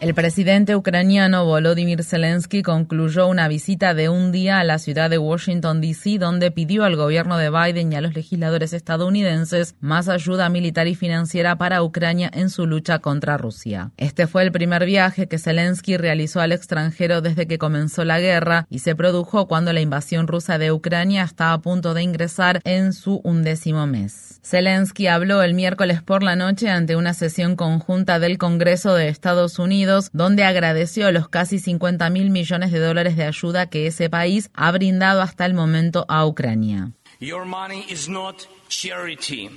El presidente ucraniano Volodymyr Zelensky concluyó una visita de un día a la ciudad de Washington, D.C., donde pidió al gobierno de Biden y a los legisladores estadounidenses más ayuda militar y financiera para Ucrania en su lucha contra Rusia. Este fue el primer viaje que Zelensky realizó al extranjero desde que comenzó la guerra y se produjo cuando la invasión rusa de Ucrania estaba a punto de ingresar en su undécimo mes. Zelensky habló el miércoles por la noche ante una sesión conjunta del Congreso de Estados Unidos donde agradeció los casi 50 mil millones de dólares de ayuda que ese país ha brindado hasta el momento a Ucrania.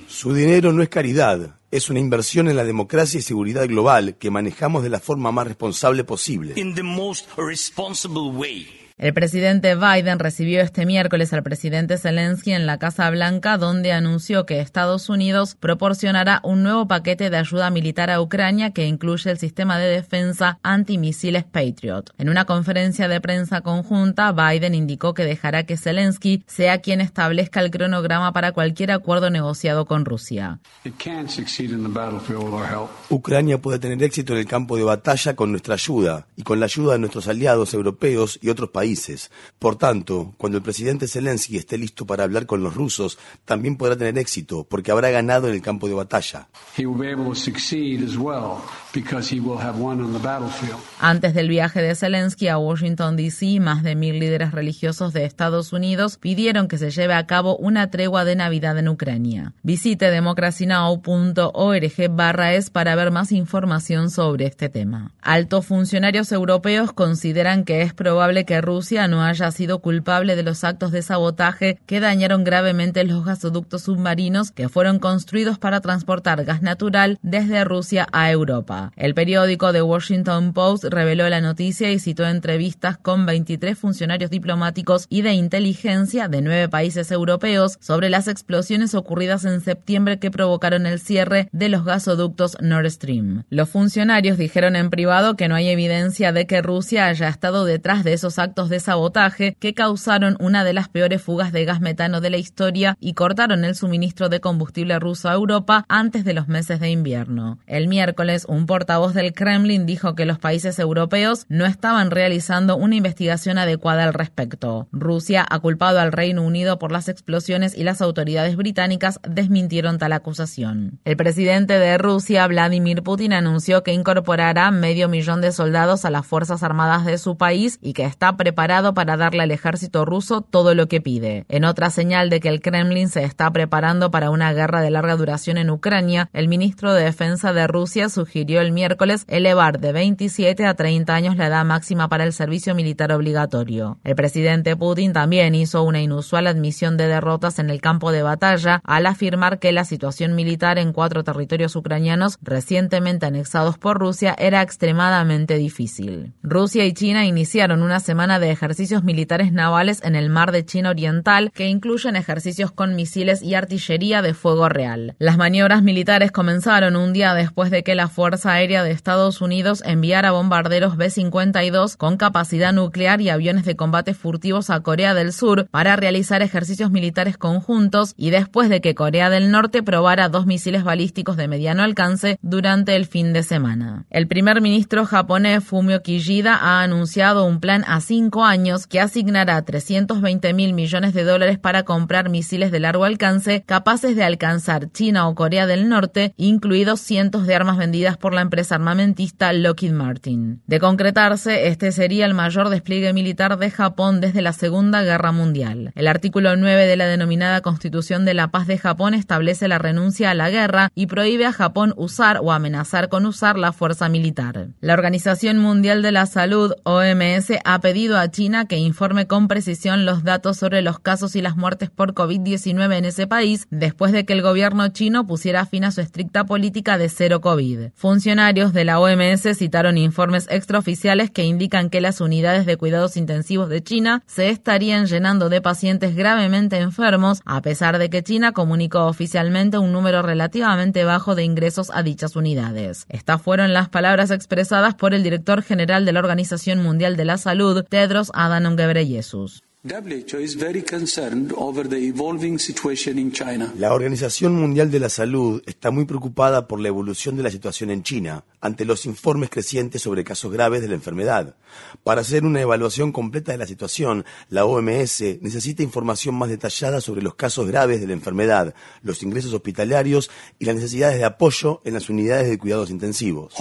Su dinero no es caridad, es una inversión en la democracia y seguridad global que manejamos de la forma más responsable posible. El presidente Biden recibió este miércoles al presidente Zelensky en la Casa Blanca, donde anunció que Estados Unidos proporcionará un nuevo paquete de ayuda militar a Ucrania que incluye el sistema de defensa antimisiles Patriot. En una conferencia de prensa conjunta, Biden indicó que dejará que Zelensky sea quien establezca el cronograma para cualquier acuerdo negociado con Rusia. Ucrania puede tener éxito en el campo de batalla con nuestra ayuda y con la ayuda de nuestros aliados europeos y otros países por tanto, cuando el presidente Zelensky esté listo para hablar con los rusos, también podrá tener éxito, porque habrá ganado en el campo de batalla. Antes del viaje de Zelensky a Washington, D.C., más de mil líderes religiosos de Estados Unidos pidieron que se lleve a cabo una tregua de Navidad en Ucrania. Visite democracynow.org barra es para ver más información sobre este tema. Altos funcionarios europeos consideran que es probable que Rusia no haya sido culpable de los actos de sabotaje que dañaron gravemente los gasoductos submarinos que fueron construidos para transportar gas natural desde Rusia a Europa. El periódico The Washington Post reveló la noticia y citó entrevistas con 23 funcionarios diplomáticos y de inteligencia de nueve países europeos sobre las explosiones ocurridas en septiembre que provocaron el cierre de los gasoductos Nord Stream. Los funcionarios dijeron en privado que no hay evidencia de que Rusia haya estado detrás de esos actos de sabotaje que causaron una de las peores fugas de gas metano de la historia y cortaron el suministro de combustible ruso a Europa antes de los meses de invierno. El miércoles, un portavoz del Kremlin dijo que los países europeos no estaban realizando una investigación adecuada al respecto. Rusia ha culpado al Reino Unido por las explosiones y las autoridades británicas desmintieron tal acusación. El presidente de Rusia, Vladimir Putin, anunció que incorporará medio millón de soldados a las Fuerzas Armadas de su país y que está preparado para darle al ejército ruso todo lo que pide. En otra señal de que el Kremlin se está preparando para una guerra de larga duración en Ucrania, el ministro de Defensa de Rusia sugirió el miércoles elevar de 27 a 30 años la edad máxima para el servicio militar obligatorio. El presidente Putin también hizo una inusual admisión de derrotas en el campo de batalla al afirmar que la situación militar en cuatro territorios ucranianos recientemente anexados por Rusia era extremadamente difícil. Rusia y China iniciaron una semana de ejercicios militares navales en el mar de China Oriental que incluyen ejercicios con misiles y artillería de fuego real. Las maniobras militares comenzaron un día después de que la Fuerza Aérea de Estados Unidos enviara bombarderos B-52 con capacidad nuclear y aviones de combate furtivos a Corea del Sur para realizar ejercicios militares conjuntos y después de que Corea del Norte probara dos misiles balísticos de mediano alcance durante el fin de semana. El primer ministro japonés Fumio Kishida ha anunciado un plan a años que asignará 320 mil millones de dólares para comprar misiles de largo alcance capaces de alcanzar China o Corea del Norte, incluidos cientos de armas vendidas por la empresa armamentista Lockheed Martin. De concretarse, este sería el mayor despliegue militar de Japón desde la Segunda Guerra Mundial. El artículo 9 de la denominada Constitución de la Paz de Japón establece la renuncia a la guerra y prohíbe a Japón usar o amenazar con usar la fuerza militar. La Organización Mundial de la Salud, OMS, ha pedido a China que informe con precisión los datos sobre los casos y las muertes por COVID-19 en ese país después de que el gobierno chino pusiera fin a su estricta política de cero COVID. Funcionarios de la OMS citaron informes extraoficiales que indican que las unidades de cuidados intensivos de China se estarían llenando de pacientes gravemente enfermos, a pesar de que China comunicó oficialmente un número relativamente bajo de ingresos a dichas unidades. Estas fueron las palabras expresadas por el director general de la Organización Mundial de la Salud, Tedros Adhanom Ghebreyesus. La Organización Mundial de la Salud está muy preocupada por la evolución de la situación en China ante los informes crecientes sobre casos graves de la enfermedad. Para hacer una evaluación completa de la situación, la OMS necesita información más detallada sobre los casos graves de la enfermedad, los ingresos hospitalarios y las necesidades de apoyo en las unidades de cuidados intensivos.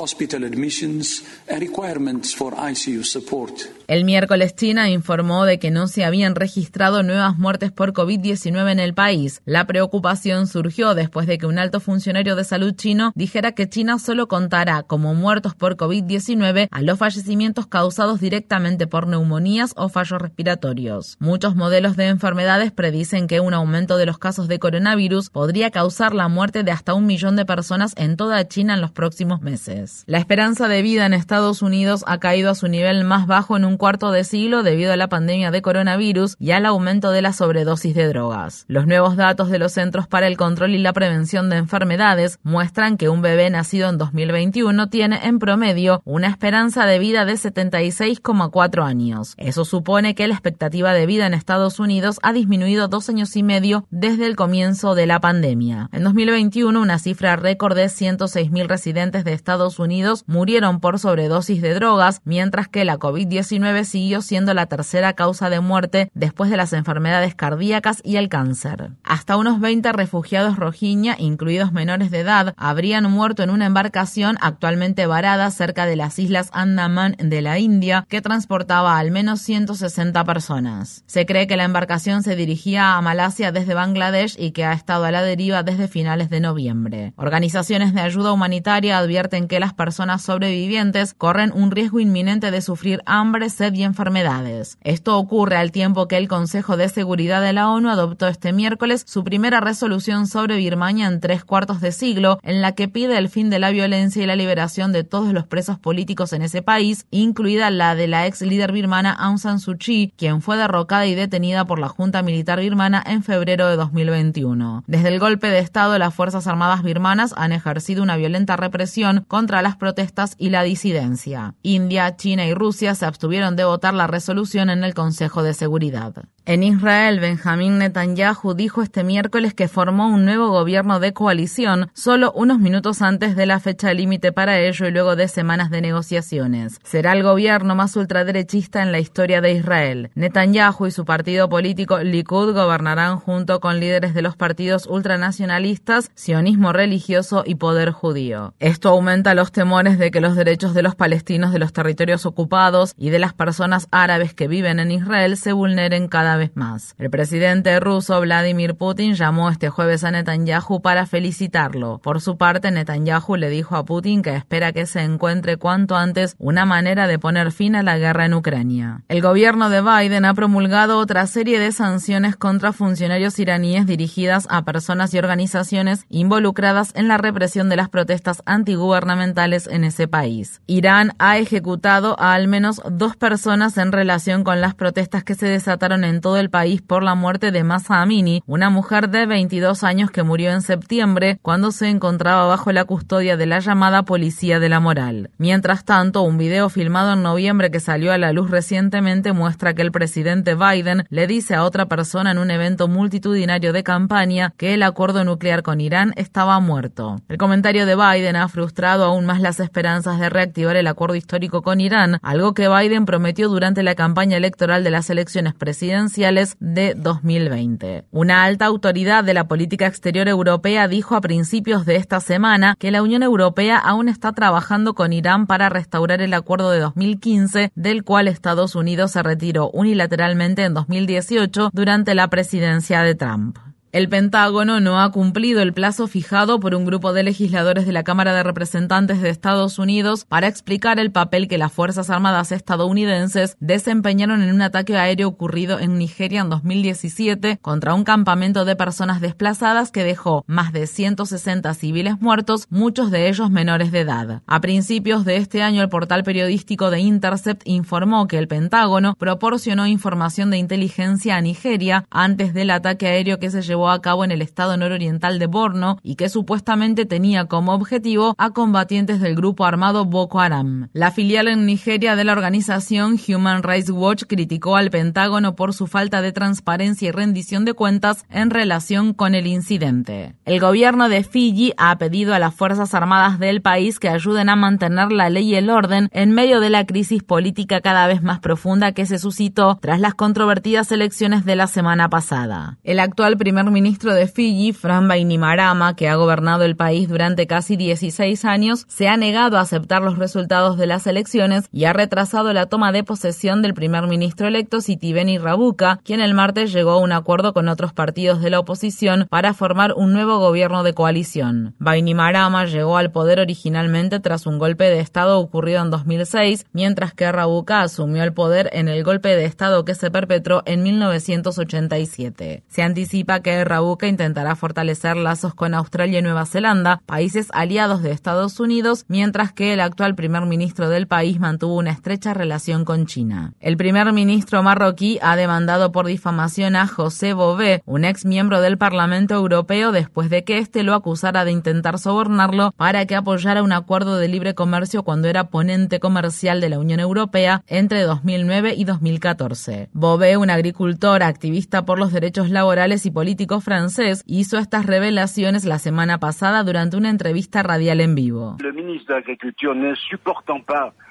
El miércoles China informó de que no se habían registrado nuevas muertes por COVID-19 en el país. La preocupación surgió después de que un alto funcionario de salud chino dijera que China solo contará como muertos por COVID-19 a los fallecimientos causados directamente por neumonías o fallos respiratorios. Muchos modelos de enfermedades predicen que un aumento de los casos de coronavirus podría causar la muerte de hasta un millón de personas en toda China en los próximos meses. La esperanza de vida en Estados Unidos ha caído a su nivel más bajo en un cuarto de siglo debido a la pandemia de coronavirus y al aumento de la sobredosis de drogas. Los nuevos datos de los Centros para el Control y la Prevención de Enfermedades muestran que un bebé nacido en 2021 tiene en promedio una esperanza de vida de 76,4 años. Eso supone que la expectativa de vida en Estados Unidos ha disminuido dos años y medio desde el comienzo de la pandemia. En 2021, una cifra récord de 106.000 residentes de Estados Unidos murieron por sobredosis de drogas, mientras que la COVID-19 siguió siendo la tercera causa de muerte después de las enfermedades cardíacas y el cáncer. Hasta unos 20 refugiados rojiña, incluidos menores de edad, habrían muerto en una embarcación actualmente varada cerca de las islas Andaman de la India que transportaba al menos 160 personas. Se cree que la embarcación se dirigía a Malasia desde Bangladesh y que ha estado a la deriva desde finales de noviembre. Organizaciones de ayuda humanitaria advierten que las personas sobrevivientes corren un riesgo inminente de sufrir hambre, sed y enfermedades. Esto ocurre al tiempo que el Consejo de Seguridad de la ONU adoptó este miércoles su primera resolución sobre Birmania en tres cuartos de siglo, en la que pide el fin de la violencia y la liberación de todos los presos políticos en ese país, incluida la de la ex líder birmana Aung San Suu Kyi, quien fue derrocada y detenida por la Junta Militar Birmana en febrero de 2021. Desde el golpe de Estado, las Fuerzas Armadas birmanas han ejercido una violenta represión contra las protestas y la disidencia. India, China y Rusia se abstuvieron de votar la resolución en el Consejo de Seguridad. En Israel, Benjamín Netanyahu dijo este miércoles que formó un nuevo gobierno de coalición solo unos minutos antes de la fecha límite para ello y luego de semanas de negociaciones. Será el gobierno más ultraderechista en la historia de Israel. Netanyahu y su partido político Likud gobernarán junto con líderes de los partidos ultranacionalistas, sionismo religioso y poder judío. Esto aumenta los temores de que los derechos de los palestinos de los territorios ocupados y de las personas árabes que viven en Israel se vulneren cada vez más. El presidente ruso Vladimir Putin llamó este jueves a Netanyahu para felicitarlo. Por su parte, Netanyahu le dijo a Putin que espera que se encuentre cuanto antes una manera de poner fin a la guerra en Ucrania. El gobierno de Biden ha promulgado otra serie de sanciones contra funcionarios iraníes dirigidas a personas y organizaciones involucradas en la represión de las protestas antigubernamentales en ese país. Irán ha ejecutado a al menos dos personas en relación con las protestas que se desataron en todo el país por la muerte de Masa Amini, una mujer de 22 años que murió en septiembre cuando se encontraba bajo la custodia de la llamada Policía de la Moral. Mientras tanto, un video filmado en noviembre que salió a la luz recientemente muestra que el presidente Biden le dice a otra persona en un evento multitudinario de campaña que el acuerdo nuclear con Irán estaba muerto. El comentario de Biden ha frustrado aún más las esperanzas de reactivar el acuerdo histórico con Irán, algo que Biden prometió durante la campaña electoral de las elecciones presidenciales de 2020. Una alta autoridad de la política exterior europea dijo a principios de esta semana que la Unión Europea aún está trabajando con Irán para restaurar el acuerdo de 2015, del cual Estados Unidos se retiró unilateralmente en 2018 durante la presidencia de Trump. El Pentágono no ha cumplido el plazo fijado por un grupo de legisladores de la Cámara de Representantes de Estados Unidos para explicar el papel que las Fuerzas Armadas estadounidenses desempeñaron en un ataque aéreo ocurrido en Nigeria en 2017 contra un campamento de personas desplazadas que dejó más de 160 civiles muertos, muchos de ellos menores de edad. A principios de este año, el portal periodístico de Intercept informó que el Pentágono proporcionó información de inteligencia a Nigeria antes del ataque aéreo que se llevó a cabo en el estado nororiental de Borno y que supuestamente tenía como objetivo a combatientes del grupo armado Boko Haram. La filial en Nigeria de la organización Human Rights Watch criticó al Pentágono por su falta de transparencia y rendición de cuentas en relación con el incidente. El gobierno de Fiji ha pedido a las Fuerzas Armadas del país que ayuden a mantener la ley y el orden en medio de la crisis política cada vez más profunda que se suscitó tras las controvertidas elecciones de la semana pasada. El actual primer ministro de Fiji, Fran Bainimarama, que ha gobernado el país durante casi 16 años, se ha negado a aceptar los resultados de las elecciones y ha retrasado la toma de posesión del primer ministro electo Sitiveni Rabuka, quien el martes llegó a un acuerdo con otros partidos de la oposición para formar un nuevo gobierno de coalición. Bainimarama llegó al poder originalmente tras un golpe de Estado ocurrido en 2006, mientras que Rabuka asumió el poder en el golpe de Estado que se perpetró en 1987. Se anticipa que Rabuka intentará fortalecer lazos con Australia y Nueva Zelanda, países aliados de Estados Unidos, mientras que el actual primer ministro del país mantuvo una estrecha relación con China. El primer ministro marroquí ha demandado por difamación a José Bové, un ex miembro del Parlamento Europeo, después de que éste lo acusara de intentar sobornarlo para que apoyara un acuerdo de libre comercio cuando era ponente comercial de la Unión Europea entre 2009 y 2014. Bové, un agricultor, activista por los derechos laborales y políticos francés hizo estas revelaciones la semana pasada durante una entrevista radial en vivo.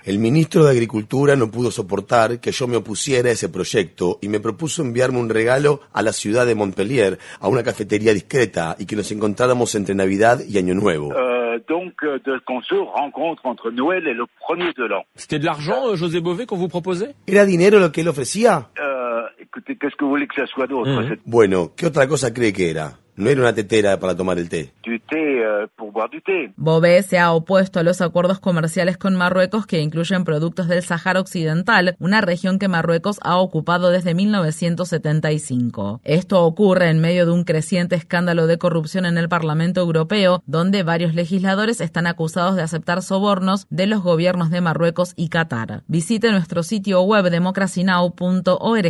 El ministro de Agricultura no pudo soportar que yo me opusiera a ese proyecto y me propuso enviarme un regalo a la ciudad de Montpellier, a una cafetería discreta y que nos encontráramos entre Navidad y Año Nuevo. Euh, donc, euh, de, qu'on se rencontre entre Noël et le premier de l'an. C'était de l'argent, euh, José Bové, qu'on vous proposait ¿Era dinero lo que él ofrecía? Euh, que que. C'est Bueno, ¿qué otra cosa cree que era? No era una tetera para tomar el té. du thé pour boire du thé. Bové se ha opuesto a los acuerdos comerciales con Marruecos que incluyen productos del Sahara Occidental, una región que Marruecos ha ocupado desde 1975. Esto ocurre en medio de un creciente escándalo de corrupción en el Parlamento Europeo, donde varios legisladores están acusados de aceptar sobornos de los gobiernos de Marruecos y Qatar. Visite nuestro sitio web democracynow.org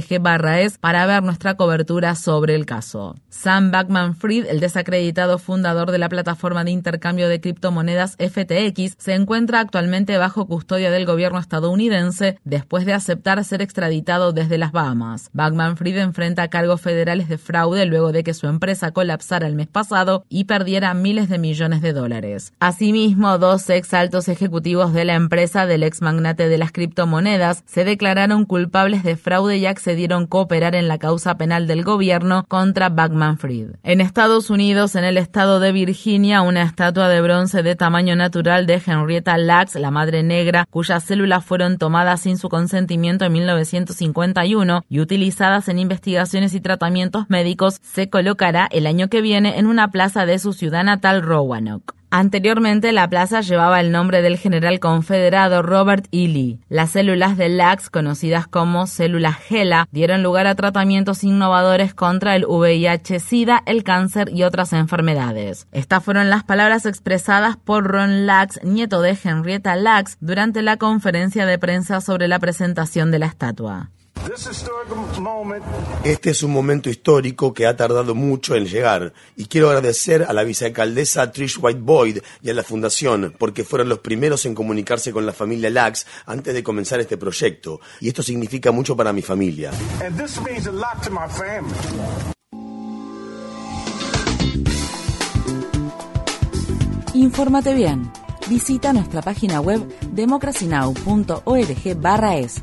es para ver nuestra cobertura sobre el caso. Sam Backman Fried, el desacreditado fundador de la plataforma de intercambio de criptomonedas FTX, se encuentra actualmente bajo custodia del gobierno estadounidense después de aceptar ser extraditado desde las Bahamas. Backman Fried enfrenta cargos federales de fraude luego de que su empresa colapsara el mes pasado y perdiera miles de millones de dólares. Asimismo, dos ex altos ejecutivos de la empresa del ex magnate de las criptomonedas se declararon culpables de fraude y accedieron a cooperar en la causa penal del gobierno contra Backman Fried. En Estados Unidos, en el estado de Virginia, una estatua de bronce de tamaño natural de Henrietta Lacks, la madre negra, cuyas células fueron tomadas sin su consentimiento en 1951 y utilizadas en investigaciones y tratamientos médicos, se colocará el año que viene en una plaza de su ciudad natal, Roanoke. Anteriormente, la plaza llevaba el nombre del general confederado Robert E. Lee. Las células de LAX, conocidas como células GELA, dieron lugar a tratamientos innovadores contra el VIH-Sida, el cáncer y otras enfermedades. Estas fueron las palabras expresadas por Ron Lax, nieto de Henrietta Lacks, durante la conferencia de prensa sobre la presentación de la estatua. Este es un momento histórico que ha tardado mucho en llegar y quiero agradecer a la vicealcaldesa Trish White Boyd y a la fundación porque fueron los primeros en comunicarse con la familia Lax antes de comenzar este proyecto y esto significa mucho para mi familia. And this means a lot to my family. Infórmate bien. Visita nuestra página web democracynow.org es.